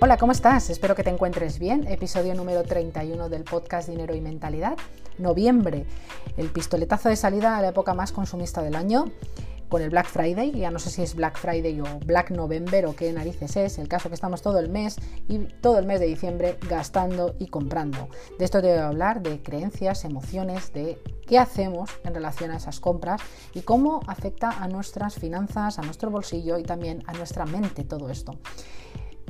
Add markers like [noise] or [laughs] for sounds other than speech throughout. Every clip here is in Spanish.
Hola, ¿cómo estás? Espero que te encuentres bien. Episodio número 31 del podcast Dinero y Mentalidad. Noviembre, el pistoletazo de salida a la época más consumista del año con el Black Friday, ya no sé si es Black Friday o Black November o qué narices es, el caso que estamos todo el mes y todo el mes de diciembre gastando y comprando. De esto te voy a hablar, de creencias, emociones, de qué hacemos en relación a esas compras y cómo afecta a nuestras finanzas, a nuestro bolsillo y también a nuestra mente todo esto.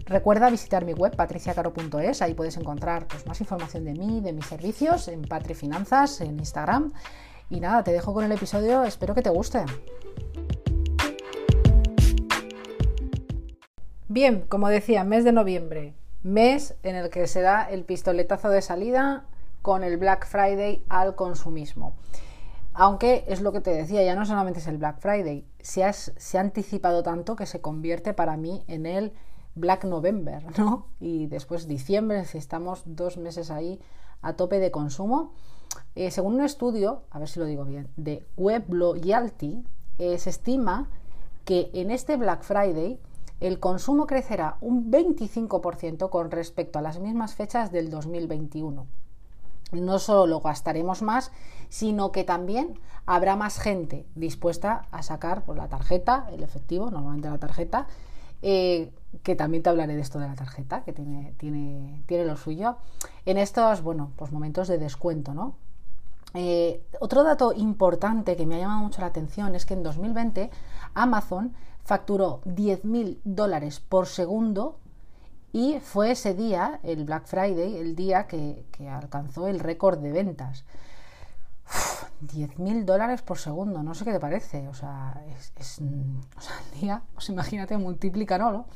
Recuerda visitar mi web patriciacaro.es, ahí puedes encontrar pues, más información de mí, de mis servicios, en Patri Finanzas, en Instagram. Y nada, te dejo con el episodio, espero que te guste. Bien, como decía, mes de noviembre, mes en el que se da el pistoletazo de salida con el Black Friday al consumismo. Aunque es lo que te decía, ya no solamente es el Black Friday, se, se ha anticipado tanto que se convierte para mí en el Black November, ¿no? Y después diciembre, si estamos dos meses ahí a tope de consumo. Eh, según un estudio, a ver si lo digo bien, de Web Loyalty, eh, se estima que en este Black Friday el consumo crecerá un 25% con respecto a las mismas fechas del 2021. No solo lo gastaremos más, sino que también habrá más gente dispuesta a sacar por la tarjeta, el efectivo, normalmente la tarjeta, eh, que también te hablaré de esto de la tarjeta, que tiene, tiene, tiene lo suyo, en estos, bueno, pues momentos de descuento, ¿no? Eh, otro dato importante que me ha llamado mucho la atención es que en 2020 Amazon facturó 10.000 dólares por segundo y fue ese día, el Black Friday, el día que, que alcanzó el récord de ventas. 10.000 dólares por segundo, no sé qué te parece, o sea, es, o sea, el día, pues imagínate, multiplica, ¿no?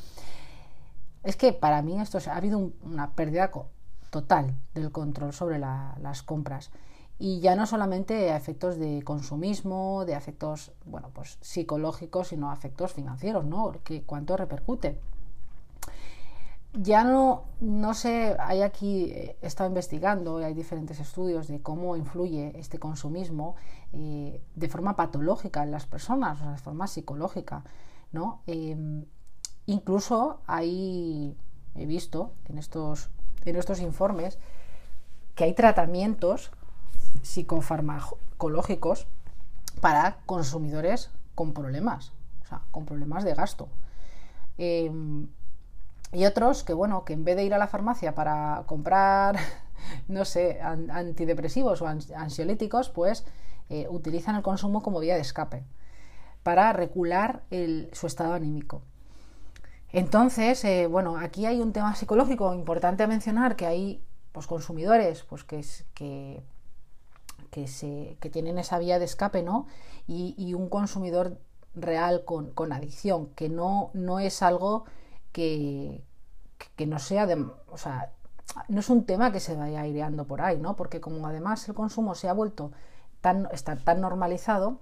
Es que para mí esto ha habido una pérdida total del control sobre las compras y ya no solamente a efectos de consumismo, de efectos, bueno, pues psicológicos, sino a efectos financieros, ¿no? Que cuánto repercute ya no, no sé, hay aquí, he estado investigando, hay diferentes estudios de cómo influye este consumismo eh, de forma patológica en las personas, o sea, de forma psicológica, ¿no? Em, incluso hay, he visto en estos, en estos informes que hay tratamientos psicofarmacológicos para consumidores con problemas, o sea, con problemas de gasto. Em, y otros que, bueno, que en vez de ir a la farmacia para comprar, [laughs] no sé, antidepresivos o ansiolíticos, pues eh, utilizan el consumo como vía de escape para regular su estado anímico. Entonces, eh, bueno, aquí hay un tema psicológico importante a mencionar, que hay pues, consumidores pues, que, que, que, se, que tienen esa vía de escape, ¿no? Y, y un consumidor real con, con, adicción, que no, no es algo que, no sea de, o sea, no es un tema que se vaya aireando por ahí, ¿no? Porque como además el consumo se ha vuelto tan, tan normalizado,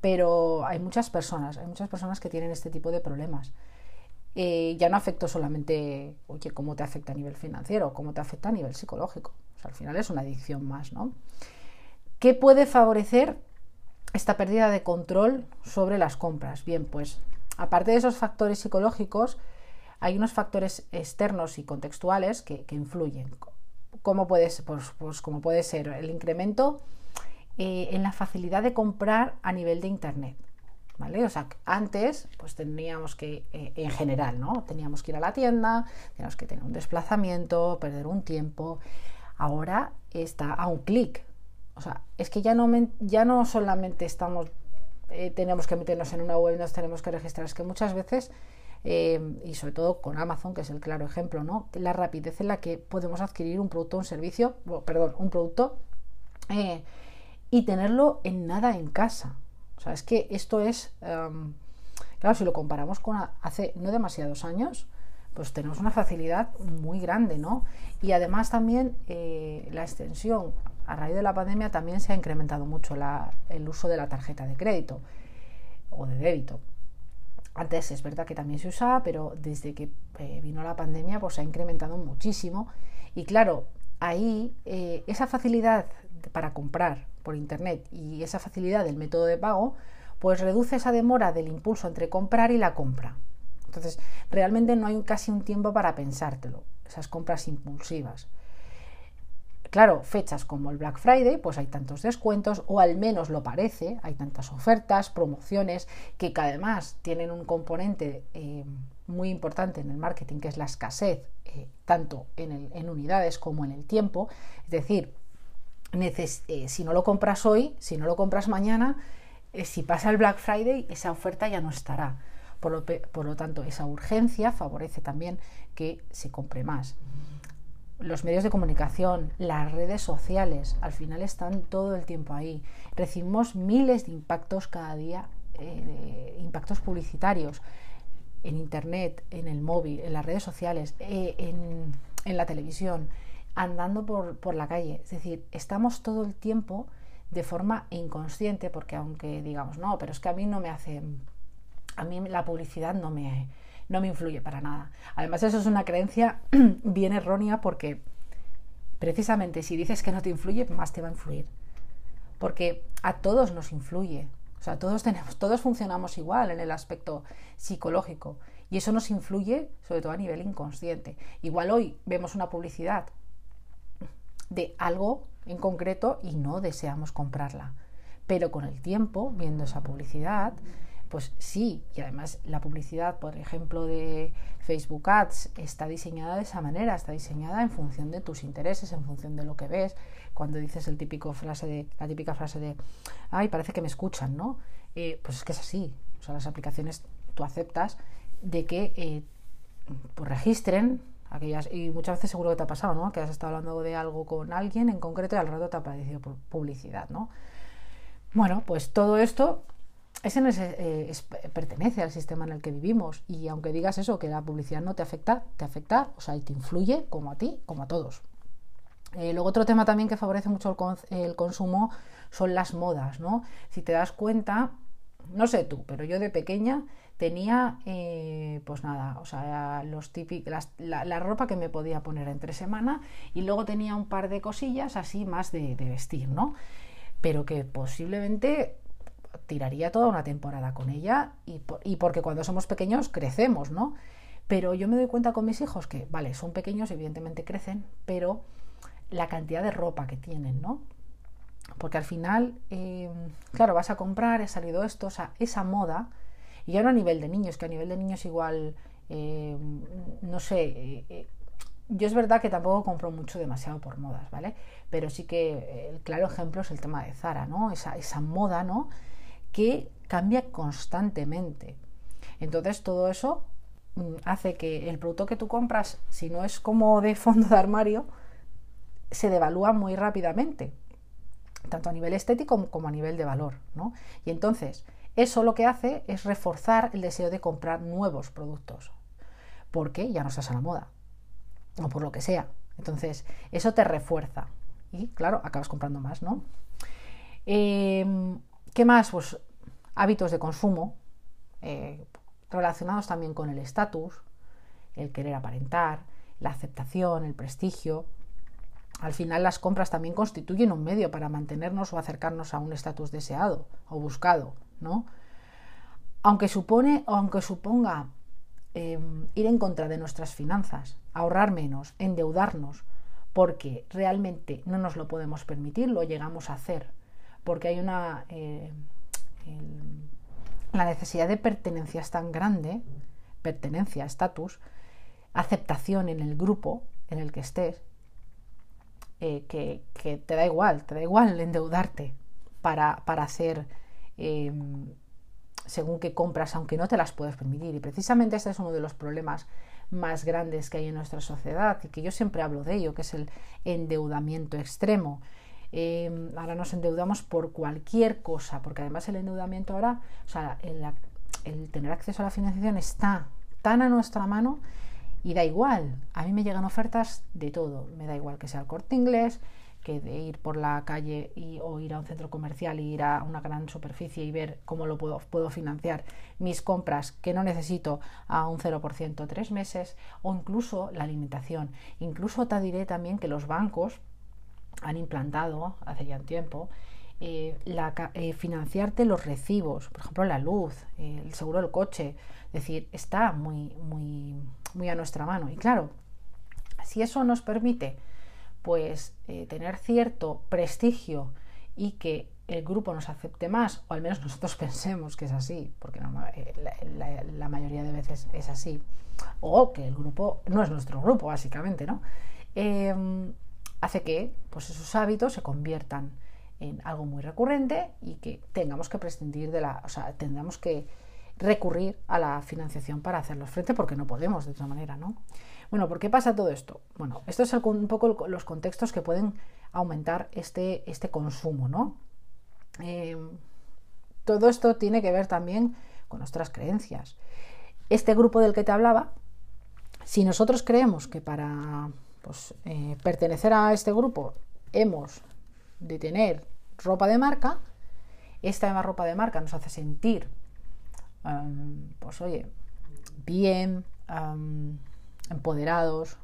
pero hay muchas personas, hay muchas personas que tienen este tipo de problemas. Eh, ya no afecta solamente, oye, cómo te afecta a nivel financiero, cómo te afecta a nivel psicológico. O sea, al final es una adicción más, ¿no? ¿Qué puede favorecer esta pérdida de control sobre las compras? Bien, pues aparte de esos factores psicológicos, hay unos factores externos y contextuales que, influyen. ¿Cómo puede, pues, pues, como puede ser el incremento eh, en la facilidad de comprar a nivel de Internet. ¿Vale? O sea, antes pues teníamos que, eh, en general, ¿no? Teníamos que ir a la tienda, teníamos que tener un desplazamiento, perder un tiempo. Ahora está a un clic. O sea, es que ya no, ya no solamente estamos, eh, tenemos que meternos en una web, nos tenemos que registrar, es que muchas veces Em, y sobre todo con Amazon, que es el claro ejemplo, ¿no? La rapidez en la que podemos adquirir un producto o un servicio, perdón, un producto eh, y tenerlo en nada en casa. O sea, es que esto es, em, claro, si lo comparamos con hace no demasiados años, pues tenemos una facilidad muy grande, ¿no? Y además también eh, la extensión a raíz de la pandemia también se ha incrementado mucho el uso de la tarjeta de crédito o de débito. Antes es verdad que también se usaba, pero desde que eh, vino la pandemia pues se ha incrementado muchísimo. Y claro, ahí eh, esa facilidad para comprar por internet y esa facilidad del método de pago, pues reduce esa demora del impulso entre comprar y la compra. Entonces, realmente no hay casi un tiempo para pensártelo, esas compras impulsivas. Claro, fechas como el Black Friday, pues hay tantos descuentos, o al menos lo parece, hay tantas ofertas, promociones, que, además tienen un componente eh, muy importante en el marketing, que es la escasez, eh, tanto en, unidades como en el tiempo. Es decir, eh, si no lo compras hoy, si no lo compras mañana, si pasa el Black Friday, esa oferta ya no estará. Por lo, por lo tanto, esa urgencia favorece también que se compre más los medios de comunicación, las redes sociales, al final están todo el tiempo ahí. Recibimos miles de impactos cada día, eh, impactos publicitarios en Internet, en el móvil, en las redes sociales, eh, en, la televisión, andando por, por la calle. Es decir, estamos todo el tiempo de forma inconsciente, porque aunque digamos, no, pero es que a mí no me hace, a mí la publicidad no me, no me influye para nada. Además, eso es una creencia [clears throat] bien errónea porque precisamente si dices que no te influye, más te va a influir. Porque a todos nos influye. O sea, todos tenemos, todos funcionamos igual en el aspecto psicológico. Y eso nos influye, sobre todo a nivel inconsciente. Igual hoy vemos una publicidad de algo en concreto y no deseamos comprarla. Pero con el tiempo, viendo esa publicidad, pues sí, y además la publicidad, por ejemplo, de Facebook Ads está diseñada de esa manera, está diseñada en función de tus intereses, en función de lo que ves. Cuando dices el típico frase de, la típica frase de, ay, parece que me escuchan, ¿no? Eh, pues es que es así. O sea, las aplicaciones tú aceptas de que eh, pues registren aquellas, y muchas veces seguro que te ha pasado, ¿no? Que has estado hablando de algo con alguien en concreto y al rato te ha aparecido publicidad, ¿no? Bueno, pues todo esto ese eh, pertenece al sistema en el que vivimos y aunque digas eso, que la publicidad no te afecta, te afecta, o sea, y te influye como a ti, como a todos. Eh, luego otro tema también que favorece mucho el, consumo son las modas, ¿no? Si te das cuenta, no sé tú, pero yo de pequeña tenía, eh, pues nada, o sea, los la, ropa que me podía poner entre semana y luego tenía un par de cosillas así más de vestir, ¿no? Pero que posiblemente tiraría toda una temporada con ella y, y, porque cuando somos pequeños crecemos, ¿no? Pero yo me doy cuenta con mis hijos que, vale, son pequeños, evidentemente crecen, pero la cantidad de ropa que tienen, ¿no? Porque al final, em, claro, vas a comprar, he salido esto, o sea, esa moda, y ya no a nivel de niños, que a nivel de niños igual, em, no sé, eh, eh, yo es verdad que tampoco compro mucho demasiado por modas, ¿vale? Pero sí que el claro ejemplo es el tema de Zara, ¿no? Esa, esa moda, ¿no? Que cambia constantemente. Entonces todo eso mm, hace que el producto que tú compras, si no es como de fondo de armario, se devalúa muy rápidamente, tanto a nivel estético como a nivel de valor. ¿no? Y entonces, eso lo que hace es reforzar el deseo de comprar nuevos productos, porque ya no estás a la moda, o por lo que sea. Entonces, eso te refuerza. Y claro, acabas comprando más, ¿no? Eh, ¿Qué más? Pues hábitos de consumo eh, relacionados también con el estatus, el querer aparentar, la aceptación, el prestigio. Al final las compras también constituyen un medio para mantenernos o acercarnos a un estatus deseado o buscado, ¿no? Aunque supone aunque suponga em, ir en contra de nuestras finanzas, ahorrar menos, endeudarnos, porque realmente no nos lo podemos permitir, lo llegamos a hacer porque hay una... Eh, la necesidad de pertenencia es tan grande, pertenencia, estatus, aceptación en el grupo en el que estés, eh, que, te da igual, te da igual endeudarte para, para hacer em, según qué compras, aunque no te las puedes permitir. Y precisamente este es uno de los problemas más grandes que hay en nuestra sociedad y que yo siempre hablo de ello, que es el endeudamiento extremo. Em, ahora nos endeudamos por cualquier cosa, porque además el endeudamiento ahora, o sea, el, tener acceso a la financiación está tan a nuestra mano y da igual. A mí me llegan ofertas de todo. Me da igual que sea el corte inglés, que de ir por la calle y, o ir a un centro comercial y ir a una gran superficie y ver cómo lo puedo, puedo financiar mis compras que no necesito a un 0% tres meses o incluso la alimentación. Incluso te diré también que los bancos han implantado hace ya tiempo eh, eh, financiarte los recibos, por ejemplo la luz, el seguro del coche, es decir, está muy, muy, muy a nuestra mano. Y claro, si eso nos permite pues tener cierto prestigio y que el grupo nos acepte más, o al menos [laughs] nosotros pensemos que es así, porque la, mayoría de veces es así, o que el grupo no es nuestro grupo, básicamente, ¿no? Hace que pues, esos hábitos se conviertan en algo muy recurrente y que tengamos que prescindir de la, o sea, tengamos que recurrir a la financiación para hacerlos frente porque no podemos de otra manera, ¿no? Bueno, ¿por qué pasa todo esto? Bueno, esto es un poco los contextos que pueden aumentar este, este consumo, ¿no? Em, todo esto tiene que ver también con nuestras creencias. Este grupo del que te hablaba, si nosotros creemos que para pues, eh, pertenecer a este grupo hemos de tener ropa de marca, esta misma ropa de marca nos hace sentir, pues oye, bien, empoderados,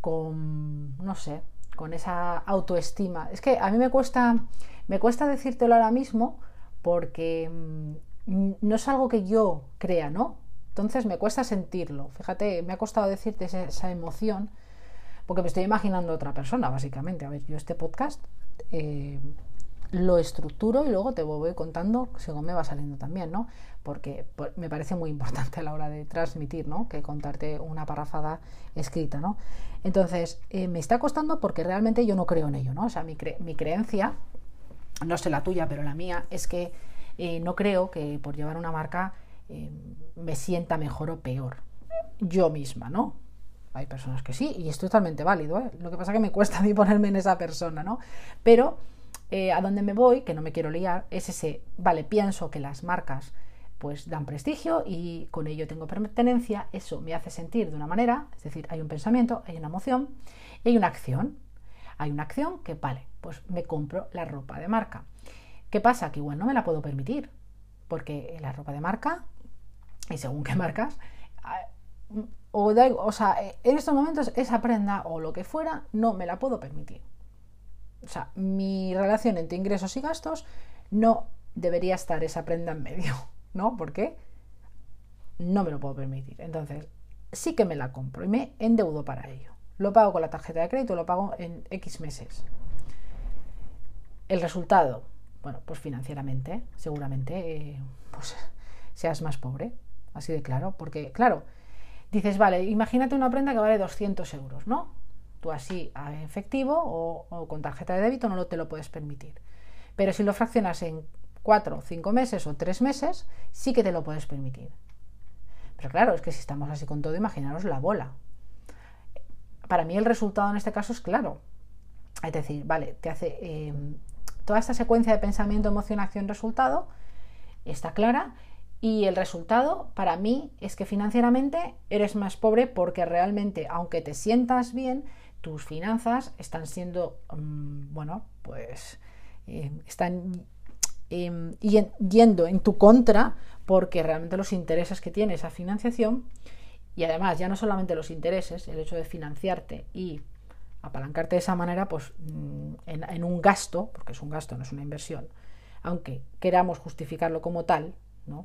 con, no sé, con esa autoestima. Es que a mí me cuesta, me cuesta decírtelo ahora mismo porque mm, no es algo que yo crea, ¿no? Entonces me cuesta sentirlo. Fíjate, me ha costado decirte esa emoción porque me estoy imaginando otra persona, básicamente. A ver, yo este podcast eh, lo estructuro y luego te voy contando según me va saliendo también, ¿no? Porque me parece muy importante a la hora de transmitir, ¿no? Que contarte una parrafada escrita, ¿no? Entonces, eh, me está costando porque realmente yo no creo en ello, ¿no? O sea, mi, creencia, no sé la tuya, pero la mía, es que eh, no creo que por llevar una marca me sienta mejor o peor. Yo misma, ¿no? Hay personas que sí, y es totalmente válido. ¿eh? Lo que pasa es que me cuesta a mí ponerme en esa persona, ¿no? Pero eh, a donde me voy, que no me quiero liar, es ese, vale, pienso que las marcas pues dan prestigio y con ello tengo pertenencia, eso me hace sentir de una manera, es decir, hay un pensamiento, hay una emoción y hay una acción. Hay una acción que, vale, pues me compro la ropa de marca. ¿Qué pasa? Que igual no me la puedo permitir, porque la ropa de marca, y según qué marcas, o, o sea, en estos momentos esa prenda o lo que fuera no me la puedo permitir. O sea, mi relación entre ingresos y gastos no debería estar esa prenda en medio, [laughs] ¿no? Porque no me lo puedo permitir. Entonces, sí que me la compro y me endeudo para ello. Lo pago con la tarjeta de crédito, lo pago en X meses. El resultado, bueno, pues financieramente, seguramente, eh, pues [laughs] seas más pobre, así de claro, porque, claro, dices, vale, imagínate una prenda que vale 200 euros, ¿no? Tú así a efectivo o, con tarjeta de débito no lo, te lo puedes permitir. Pero si lo fraccionas en 4, 5 meses o 3 meses, sí que te lo puedes permitir. Pero claro, es que si estamos así con todo, imaginaros la bola. Para mí el resultado en este caso es claro. Es decir, vale, te hace em, toda esta secuencia de pensamiento, emoción, acción, resultado, está clara y el resultado para mí es que financieramente eres más pobre porque realmente, aunque te sientas bien, tus finanzas están siendo, mm, bueno, pues eh, están em, yendo en tu contra porque realmente los intereses que tiene esa financiación y además ya no solamente los intereses, el hecho de financiarte y apalancarte de esa manera, pues mm, en un gasto, porque es un gasto, no es una inversión, aunque queramos justificarlo como tal, ¿no?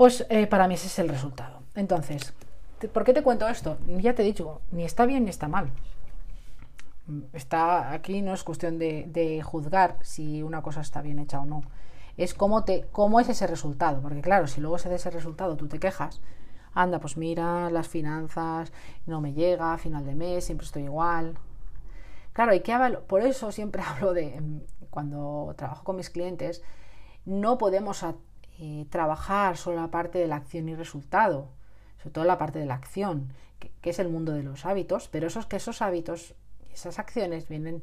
Pues eh, para mí ese es el resultado. Entonces, ¿por qué te cuento esto? Ya te he dicho, ni está bien ni está mal. Está, aquí no es cuestión de, juzgar si una cosa está bien hecha o no. Es cómo, te, cómo es ese resultado. Porque claro, si luego se de ese resultado tú te quejas, anda, pues mira, las finanzas, no me llega, final de mes, siempre estoy igual. Claro, y que por eso siempre [laughs] hablo de, cuando trabajo con mis clientes, no podemos eh, trabajar solo la parte de la acción y resultado, sobre todo la parte de la acción, que, es el mundo de los hábitos, pero esos que esos hábitos, esas acciones vienen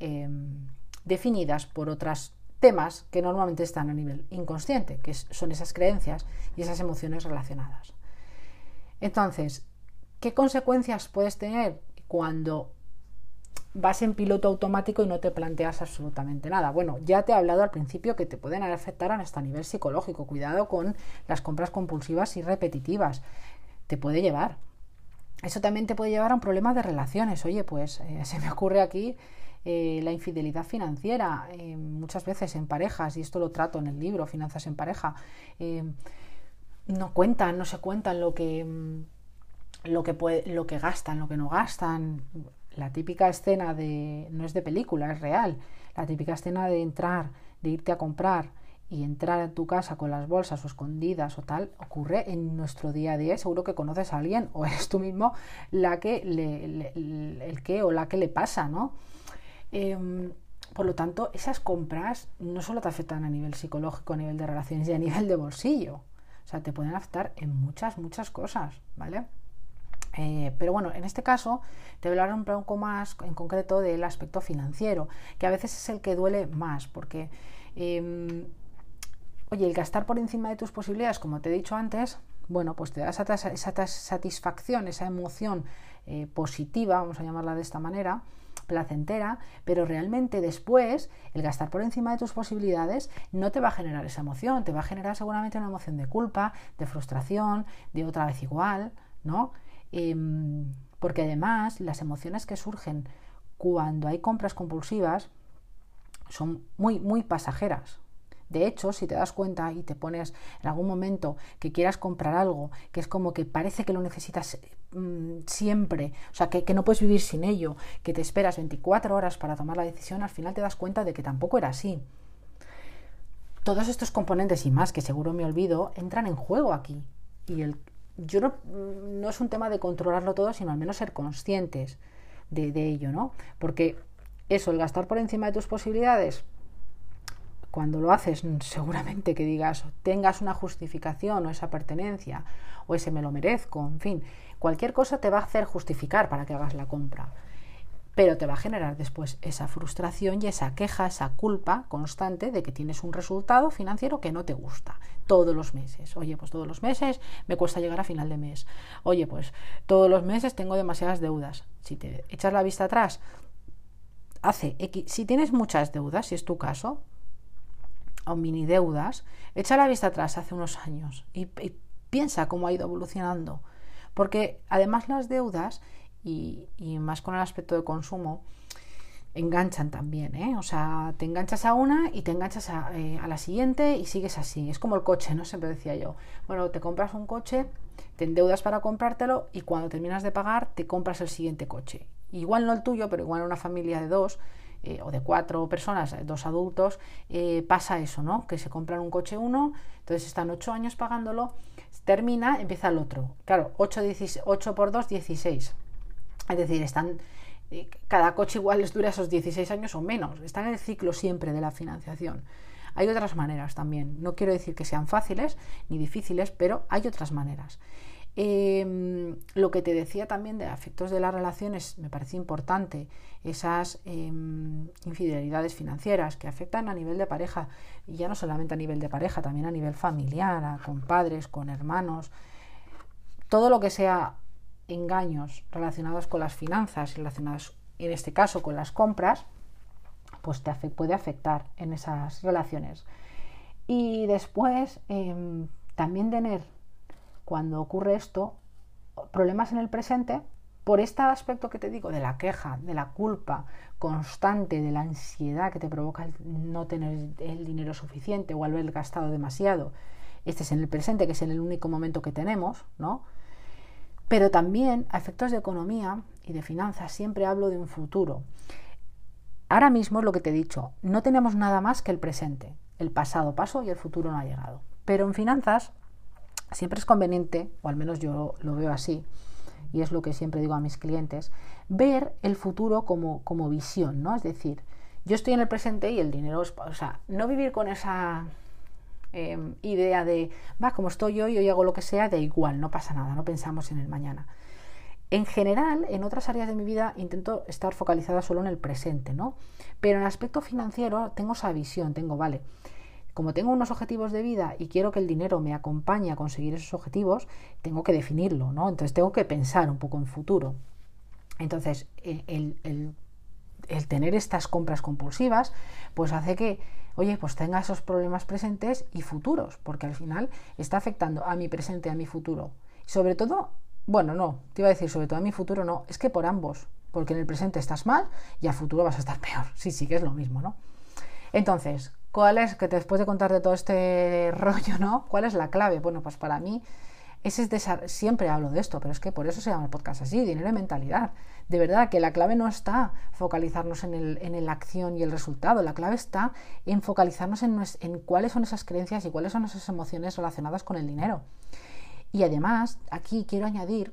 em, definidas por otros temas que normalmente están a nivel inconsciente, que son esas creencias y esas emociones relacionadas. Entonces, ¿qué consecuencias puedes tener cuando vas en piloto automático y no te planteas absolutamente nada. Bueno, ya te he hablado al principio que te pueden afectar hasta a nivel psicológico. Cuidado con las compras compulsivas y repetitivas. Te puede llevar. Eso también te puede llevar a un problema de relaciones. Oye, pues eh, [laughs] se me ocurre aquí eh, la infidelidad financiera, eh, muchas veces en parejas, y esto lo trato en el libro, Finanzas en pareja, no cuentan, no se cuentan lo que, mm, lo que gastan, lo que no gastan. La típica escena de, no es de película, es real, la típica escena de entrar, de irte a comprar y entrar a tu casa con las bolsas o escondidas o tal, ocurre en nuestro día a día. Seguro que conoces a alguien o [laughs] eres tú mismo la que le, el que o la que le pasa, ¿no? Em, por lo tanto, esas compras no solo te afectan a nivel psicológico, a nivel de relaciones y a nivel de bolsillo. O sea, te pueden afectar en muchas, muchas cosas, ¿vale? Eh, pero bueno, en este caso te voy a hablar un poco más en concreto del aspecto financiero, que a veces es el que duele más, porque, em, oye, el gastar por encima de tus posibilidades, como te he dicho antes, bueno, pues te da esa, satisfacción, esa emoción eh, positiva, vamos a llamarla de esta manera, placentera, pero realmente después el gastar por encima de tus posibilidades no te va a generar esa emoción, te va a generar seguramente una emoción de culpa, de frustración, de otra vez igual, ¿no? Em, porque además las emociones que surgen cuando hay compras compulsivas son muy, muy pasajeras, de hecho, si te das cuenta y te pones en algún momento que quieras comprar algo, que es como que parece que lo necesitas mm, siempre, o sea, que, no puedes vivir sin ello, que te esperas 24 horas para tomar la decisión, al final te das cuenta de que tampoco era así. Todos estos componentes y más, que seguro me olvido, entran en juego aquí. Y el, yo no, mm, no es un tema de controlarlo todo, sino al menos ser conscientes de, de ello, ¿no? Porque eso, el gastar por encima de tus posibilidades, cuando lo haces, seguramente que digas, tengas una justificación o esa pertenencia o ese me lo merezco, en fin, cualquier cosa te va a hacer justificar para que hagas la compra. Pero te va a generar después esa frustración y esa queja, esa culpa constante de que tienes un resultado financiero que no te gusta todos los meses. Oye, pues todos los meses me cuesta llegar a final de mes. Oye, pues todos los meses tengo demasiadas deudas. Si te echas la vista atrás, hace si tienes muchas deudas, si es tu caso, o mini deudas, echa la vista atrás hace unos años y, piensa cómo ha ido evolucionando. Porque además las deudas, y, más con el aspecto de consumo, enganchan también, ¿eh? O sea, te enganchas a una y te enganchas a, eh, a, la siguiente y sigues así. Es como el coche, ¿no? Siempre decía yo. Bueno, te compras un coche, te endeudas para comprártelo y cuando terminas de pagar te compras el siguiente coche. Igual no el tuyo, pero igual una familia de dos eh, o de cuatro personas, eh, dos adultos, pasa eso, ¿no? Que se compran un coche uno, entonces están ocho años pagándolo, termina, empieza el otro. Claro, 8, 8 por 2, 16. Es decir, están cada coche igual les dura esos 16 años o menos. Están en el ciclo siempre de la financiación. Hay otras maneras también. No quiero decir que sean fáciles ni difíciles, pero hay otras maneras. Em, lo que te decía también de afectos de las relaciones me parece importante, esas em, infidelidades financieras que afectan a nivel de pareja, y ya no solamente a nivel de pareja, también a nivel familiar, con padres, con hermanos, todo lo que sea engaños relacionados con las finanzas, relacionados en este caso con las compras, pues te puede afectar en esas relaciones. Y después em, también tener cuando ocurre esto, problemas en el presente, por este aspecto que te digo, de la queja, de la culpa constante, de la ansiedad que te provoca el no tener el dinero suficiente o haber gastado demasiado. Este es en el presente, que es en el único momento que tenemos, ¿no? Pero también a efectos de economía y de finanzas siempre hablo de un futuro. Ahora mismo es lo que te he dicho, no tenemos nada más que el presente. El pasado pasó y el futuro no ha llegado. Pero en finanzas siempre es conveniente, o al menos yo lo veo así, y es lo que siempre digo a mis clientes, ver el futuro como, como visión, ¿no? Es decir, yo estoy en el presente y el dinero es, o sea, no vivir con esa em, idea de, va, como estoy hoy, hoy hago lo que sea, da igual, no pasa nada, no pensamos en el mañana. En general, en otras áreas de mi vida intento estar focalizada solo en el presente, ¿no? Pero en el aspecto financiero tengo esa visión, tengo, vale, como tengo unos objetivos de vida y quiero que el dinero me acompañe a conseguir esos objetivos, tengo que definirlo, ¿no? Entonces tengo que pensar un poco en futuro. Entonces, eh, el, tener estas compras compulsivas, pues hace que, oye, pues tenga esos problemas presentes y futuros, porque al final está afectando a mi presente, a mi futuro. Sobre todo, bueno, no, te iba a decir sobre todo a mi futuro, no, es que por ambos, porque en el presente estás mal y a futuro vas a estar [laughs] peor, si sigues lo mismo, ¿no? Entonces, ¿cuál es, que después de contarte todo este [laughs] rollo, ¿no? ¿Cuál es la clave? Bueno, pues para mí, ese es siempre hablo de esto, pero es que por eso se llama el podcast así, dinero y mentalidad. De verdad que la clave no está focalizarnos en, el, en la acción y el resultado, la clave está en focalizarnos en, cuáles son esas creencias y cuáles son esas emociones relacionadas con el dinero. Y además, aquí quiero añadir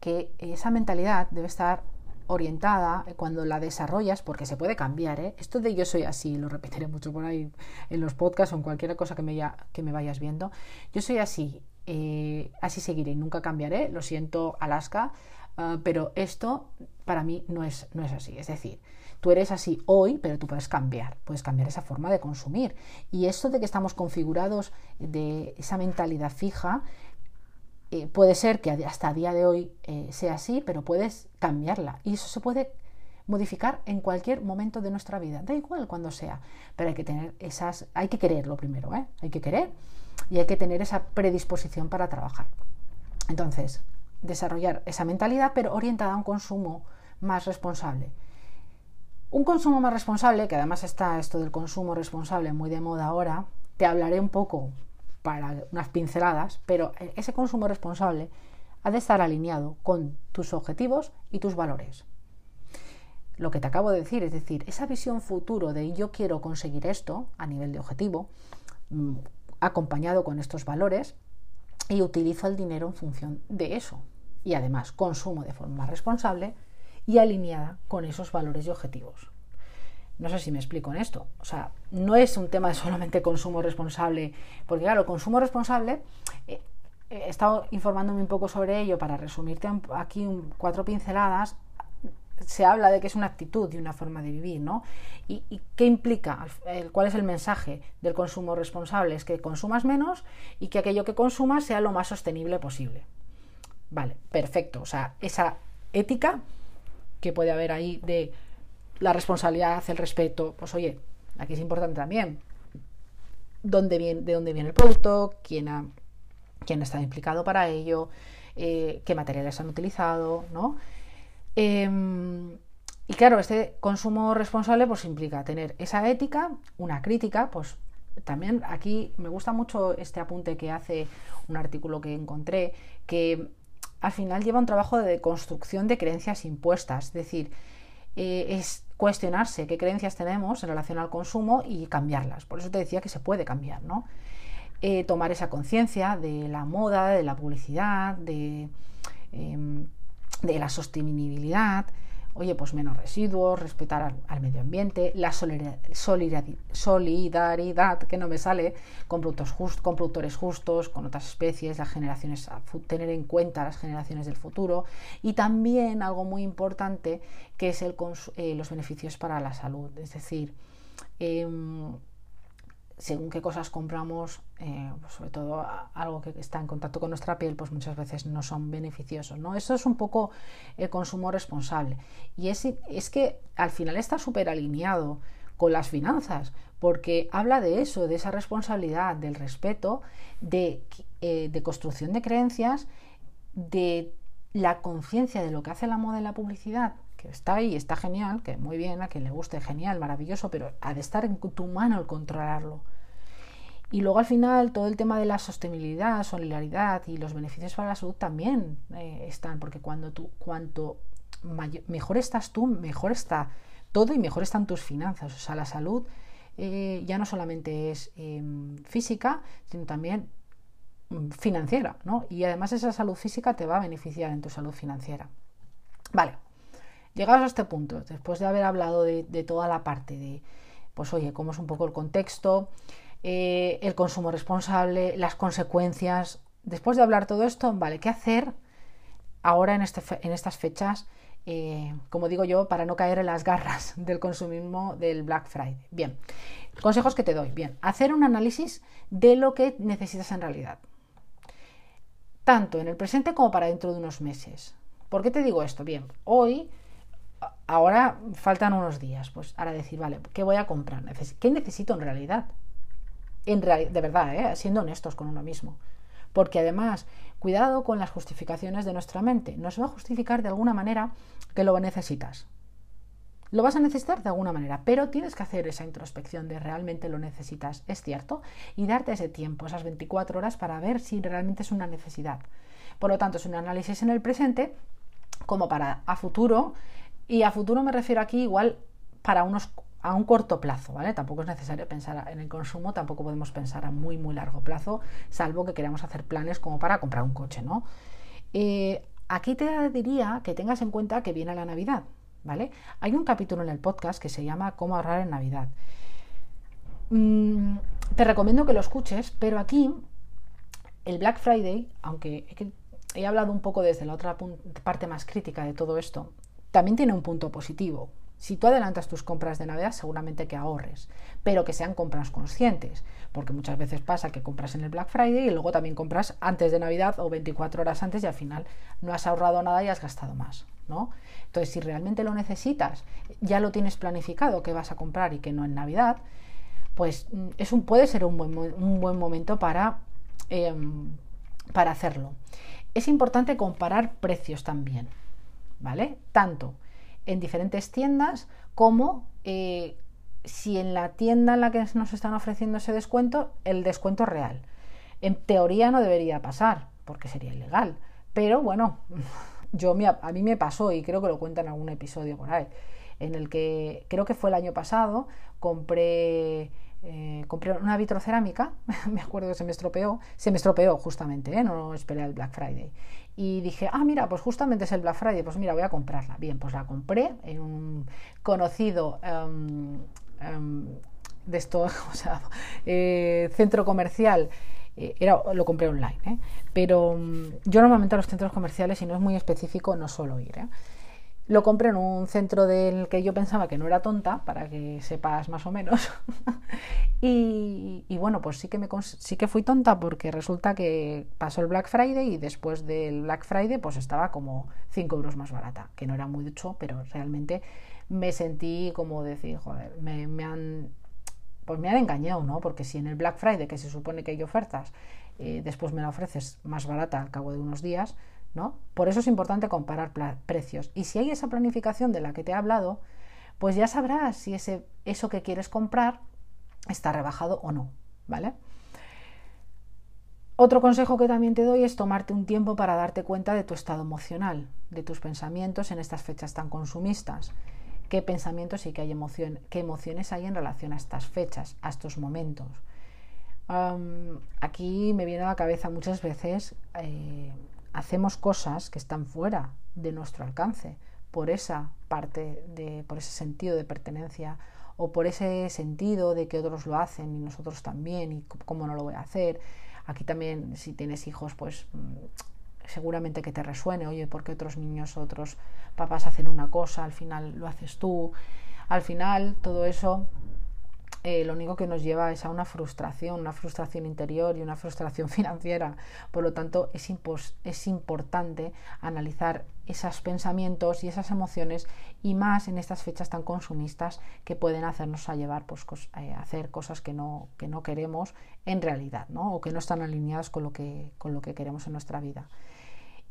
que esa mentalidad debe estar orientada cuando la desarrollas, porque se puede cambiar, ¿eh? Esto de yo soy así, lo repetiré mucho por ahí en los podcasts o en cualquier cosa que me vayas viendo. Yo soy así, eh, así seguiré, nunca cambiaré, lo siento Alaska, ah, pero esto para mí no es, no es así. Es decir, tú eres así hoy, pero tú puedes cambiar, puedes cambiar esa forma de consumir. Y esto de que estamos configurados de esa mentalidad fija, eh, puede ser que hasta a día de hoy eh, sea así, pero puedes cambiarla. Y eso se puede modificar en cualquier momento de nuestra vida, da igual cuando sea, pero hay que tener esas, hay que quererlo primero, ¿eh? hay que querer y hay que tener esa predisposición para trabajar. Entonces, desarrollar esa mentalidad, pero orientada a un consumo más responsable. Un consumo más responsable, que además está esto del consumo responsable muy de moda ahora, te hablaré un poco para unas pinceladas, pero ese consumo responsable ha de estar alineado con tus objetivos y tus valores. Lo que te acabo de decir, es decir, esa visión futuro de yo quiero conseguir esto a nivel de objetivo, mm, acompañado con estos valores, y utilizo el dinero en función de eso. Y además consumo de forma responsable y alineada con esos valores y objetivos. No sé si me explico en esto. O sea, no es un tema de solamente consumo responsable, porque claro, consumo responsable, eh, he estado informándome un poco sobre ello para resumirte aquí cuatro pinceladas. Se habla de que es una actitud y una forma de vivir, ¿no? ¿Y, qué implica? ¿Cuál es el mensaje del consumo responsable? Es que consumas menos y que aquello que consumas sea lo más sostenible posible. Vale, perfecto. O sea, esa ética que puede haber ahí de la responsabilidad, el respeto, pues oye, aquí es importante también. ¿Dónde viene, ¿De dónde viene el producto? ¿Quién ha, quién está implicado para ello? Eh, ¿Qué materiales han utilizado? ¿no? Em, y claro, este consumo responsable pues implica tener esa ética, una crítica, pues también aquí me gusta mucho este apunte que hace un artículo que encontré, que al final lleva un trabajo de construcción de creencias impuestas, es decir, eh, es cuestionarse qué creencias tenemos en relación al consumo y cambiarlas. Por eso te decía que se puede cambiar, ¿no? Eh, tomar esa conciencia de la moda, de la publicidad, de, em, de la sostenibilidad, oye, pues menos residuos, respetar al, medio ambiente, la solidaridad, que no me sale, con, productos con productores justos, con otras especies, las generaciones, tener en cuenta las generaciones del futuro. Y también algo muy importante que es el, eh, los beneficios para la salud, es decir, em, según qué cosas compramos, eh, pues sobre todo algo que está en contacto con nuestra piel, pues muchas veces no son beneficiosos. ¿no? Eso es un poco el consumo responsable. Y es, es que al final está súper alineado con las finanzas, porque habla de eso, de esa responsabilidad, del respeto, de, eh, de construcción de creencias, de la conciencia de lo que hace la moda y la publicidad, que está ahí, está genial, que muy bien, a quien le guste, genial, maravilloso, pero ha de estar en tu mano el controlarlo. Y luego al final todo el tema de la sostenibilidad, solidaridad y los beneficios para la salud también eh, están, porque cuando tú, cuanto mejor estás tú, mejor está todo y mejor están tus finanzas. O sea, la salud eh, ya no solamente es em, física, sino también mm, financiera, ¿no? Y además esa salud física te va a beneficiar en tu salud financiera. Vale, Llegados a este punto, después de haber hablado de, toda la parte de, pues oye, cómo es un poco el contexto, eh, el consumo responsable, las consecuencias, después de hablar todo esto, vale, ¿qué hacer ahora en, este, en estas fechas? Eh, como digo yo, para no caer en las garras [laughs] del consumismo del Black Friday. Bien, consejos que te doy. Bien, hacer un análisis de lo que necesitas en realidad, tanto en el presente como para dentro de unos meses. ¿Por qué te digo esto? Bien, hoy ahora faltan unos días. Pues ahora decir, vale, ¿qué voy a comprar? ¿Qué necesito en realidad? En de verdad, ¿eh? siendo honestos con uno mismo. Porque además, Cuidado con las justificaciones de nuestra mente. Nos va a justificar de alguna manera que lo necesitas. Lo vas a necesitar de alguna manera, pero tienes que hacer esa introspección de realmente lo necesitas, es cierto, y darte ese tiempo, esas 24 horas para ver si realmente es una necesidad. Por lo tanto, es un análisis en el presente como para a futuro, y a futuro me refiero aquí igual para unos a un corto plazo, ¿vale? Tampoco es necesario pensar en el consumo, tampoco podemos pensar a muy, muy largo plazo, salvo que queramos hacer planes como para comprar un coche, ¿no? Eh, aquí te diría que tengas en cuenta que viene la Navidad, ¿vale? Hay un capítulo en el podcast que se llama Cómo ahorrar en Navidad. Mm, te recomiendo que lo escuches, pero aquí el Black Friday, aunque he hablado un poco desde la otra parte más crítica de todo esto, también tiene un punto positivo. Si tú adelantas tus compras de Navidad, seguramente que ahorres, pero que sean compras conscientes, porque muchas veces pasa que compras en el Black Friday y luego también compras antes de Navidad o 24 horas antes y al final no has ahorrado nada y has gastado más, ¿no? Entonces, si realmente lo necesitas, ya lo tienes planificado que vas a comprar y que no en Navidad, pues mm, es puede ser un buen, un buen momento para, em, para hacerlo. Es importante comparar precios también, ¿vale? Tanto en diferentes tiendas como eh, si en la tienda en la que nos están ofreciendo ese descuento, el descuento real. En teoría no debería pasar, porque sería ilegal. Pero bueno, [laughs] yo a mí me pasó y creo que lo cuenta en algún episodio por ahí, en el que creo que fue el año pasado, compré eh, compré una vitrocerámica, [laughs] me acuerdo que se me estropeó, se me estropeó justamente, ¿eh? no esperé al Black Friday. Y dije, ah, mira, pues justamente es el Black Friday, pues mira, voy a comprarla. Bien, pues la compré en un conocido em, em, de esto, [laughs] o sea, eh, centro comercial. Era, lo compré online, pero mm, yo normalmente a los centros comerciales, si no es muy específico, no suelo ir. Lo compré en un centro del que yo pensaba que no era tonta, para que sepas más o menos. [laughs] y, bueno, pues sí que, me, sí que fui tonta porque resulta que pasó el Black Friday y después del Black Friday pues estaba como 5 euros más barata, que no era mucho, pero realmente me sentí como decir, joder, me, han pues me han engañado, ¿no? Porque si en el Black Friday, que se supone que hay ofertas, eh, después me la ofreces más barata al cabo de unos días, por eso es importante comparar precios. Y si hay esa planificación de la que te he hablado, pues ya sabrás si ese, eso que quieres comprar está rebajado o no, ¿vale? Otro consejo que también te doy es tomarte un tiempo para darte cuenta de tu estado emocional, de tus pensamientos en estas fechas tan consumistas. ¿Qué pensamientos y qué, hay emoción, qué emociones hay en relación a estas fechas, a estos momentos? aquí me viene a la cabeza muchas veces eh, hacemos cosas que están fuera de nuestro alcance por esa parte de por ese sentido de pertenencia o por ese sentido de que otros lo hacen y nosotros también y cómo no lo voy a hacer. Aquí también si tienes hijos pues mm, seguramente que te resuene oye porque otros niños otros papás hacen una cosa al final lo haces tú al final todo eso eh, lo único que nos lleva es a una frustración, una frustración interior y una frustración [laughs] financiera. Por lo tanto, es, es importante analizar esos pensamientos y esas emociones y más en estas fechas tan consumistas que pueden hacernos a llevar pues, eh, hacer cosas que no, que no queremos en realidad ¿no? o que no están alineadas con lo que, con lo que queremos en nuestra vida.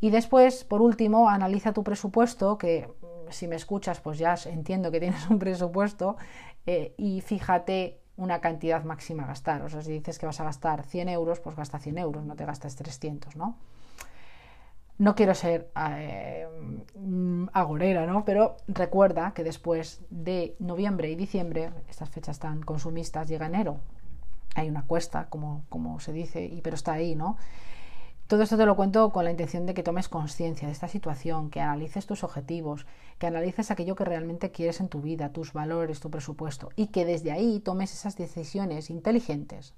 Y después, por último, analiza tu presupuesto, que mm, si me escuchas, pues ya entiendo que tienes un presupuesto, eh, y fíjate una cantidad máxima a gastar. O sea, si dices que vas a gastar 100 euros, pues gasta 100 euros, no te gastas 300, ¿no? No quiero ser eh, agorera, ¿no? Pero recuerda que después de noviembre y diciembre, estas fechas tan consumistas, llega enero. Hay una cuesta, como, como se dice, y, pero está ahí, ¿no? Todo esto te lo cuento con la intención de que tomes conciencia de esta situación, que analices tus objetivos, que analices aquello que realmente quieres en tu vida, tus valores, tu presupuesto, y que desde ahí tomes esas decisiones inteligentes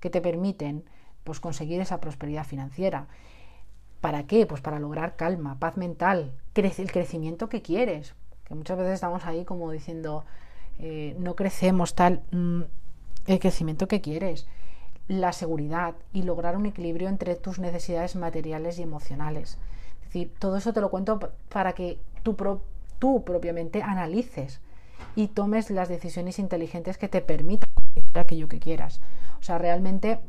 que te permiten pues, conseguir esa prosperidad financiera. ¿Para qué? Pues para lograr calma, paz mental, el crecimiento que quieres. Que muchas veces estamos ahí como diciendo, eh, no crecemos tal, mm, el crecimiento que quieres la seguridad y lograr un equilibrio entre tus necesidades materiales y emocionales. Es decir, todo eso te lo cuento para que tú, propiamente analices y tomes las decisiones inteligentes que te permitan aquello que quieras. O sea, realmente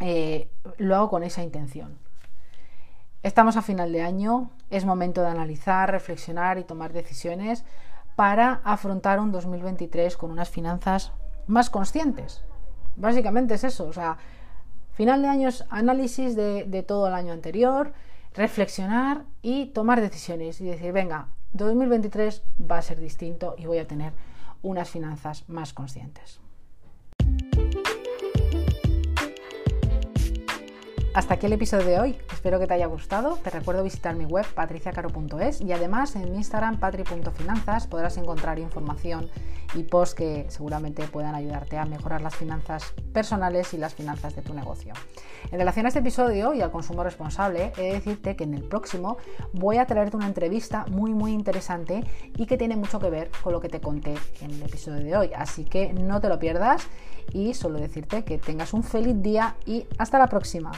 eh, lo hago con esa intención. Estamos a final de año, es momento de analizar, reflexionar y tomar decisiones para afrontar un 2023 con unas finanzas más conscientes. Básicamente es eso, o sea, final de año análisis de, de todo el año anterior, reflexionar y tomar decisiones y decir, venga, 2023 va a ser distinto y voy a tener unas finanzas más conscientes. Hasta aquí el episodio de hoy. Espero que te haya gustado. Te recuerdo visitar mi web patriciacaro.es y además en mi Instagram patri.finanzas podrás encontrar información y posts que seguramente puedan ayudarte a mejorar las finanzas personales y las finanzas de tu negocio. En relación a este episodio y al consumo responsable, he de decirte que en el próximo voy a traerte una entrevista muy muy interesante y que tiene mucho que ver con lo que te conté en el episodio de hoy. Así que no te lo pierdas y solo decirte que tengas un feliz día y hasta la próxima.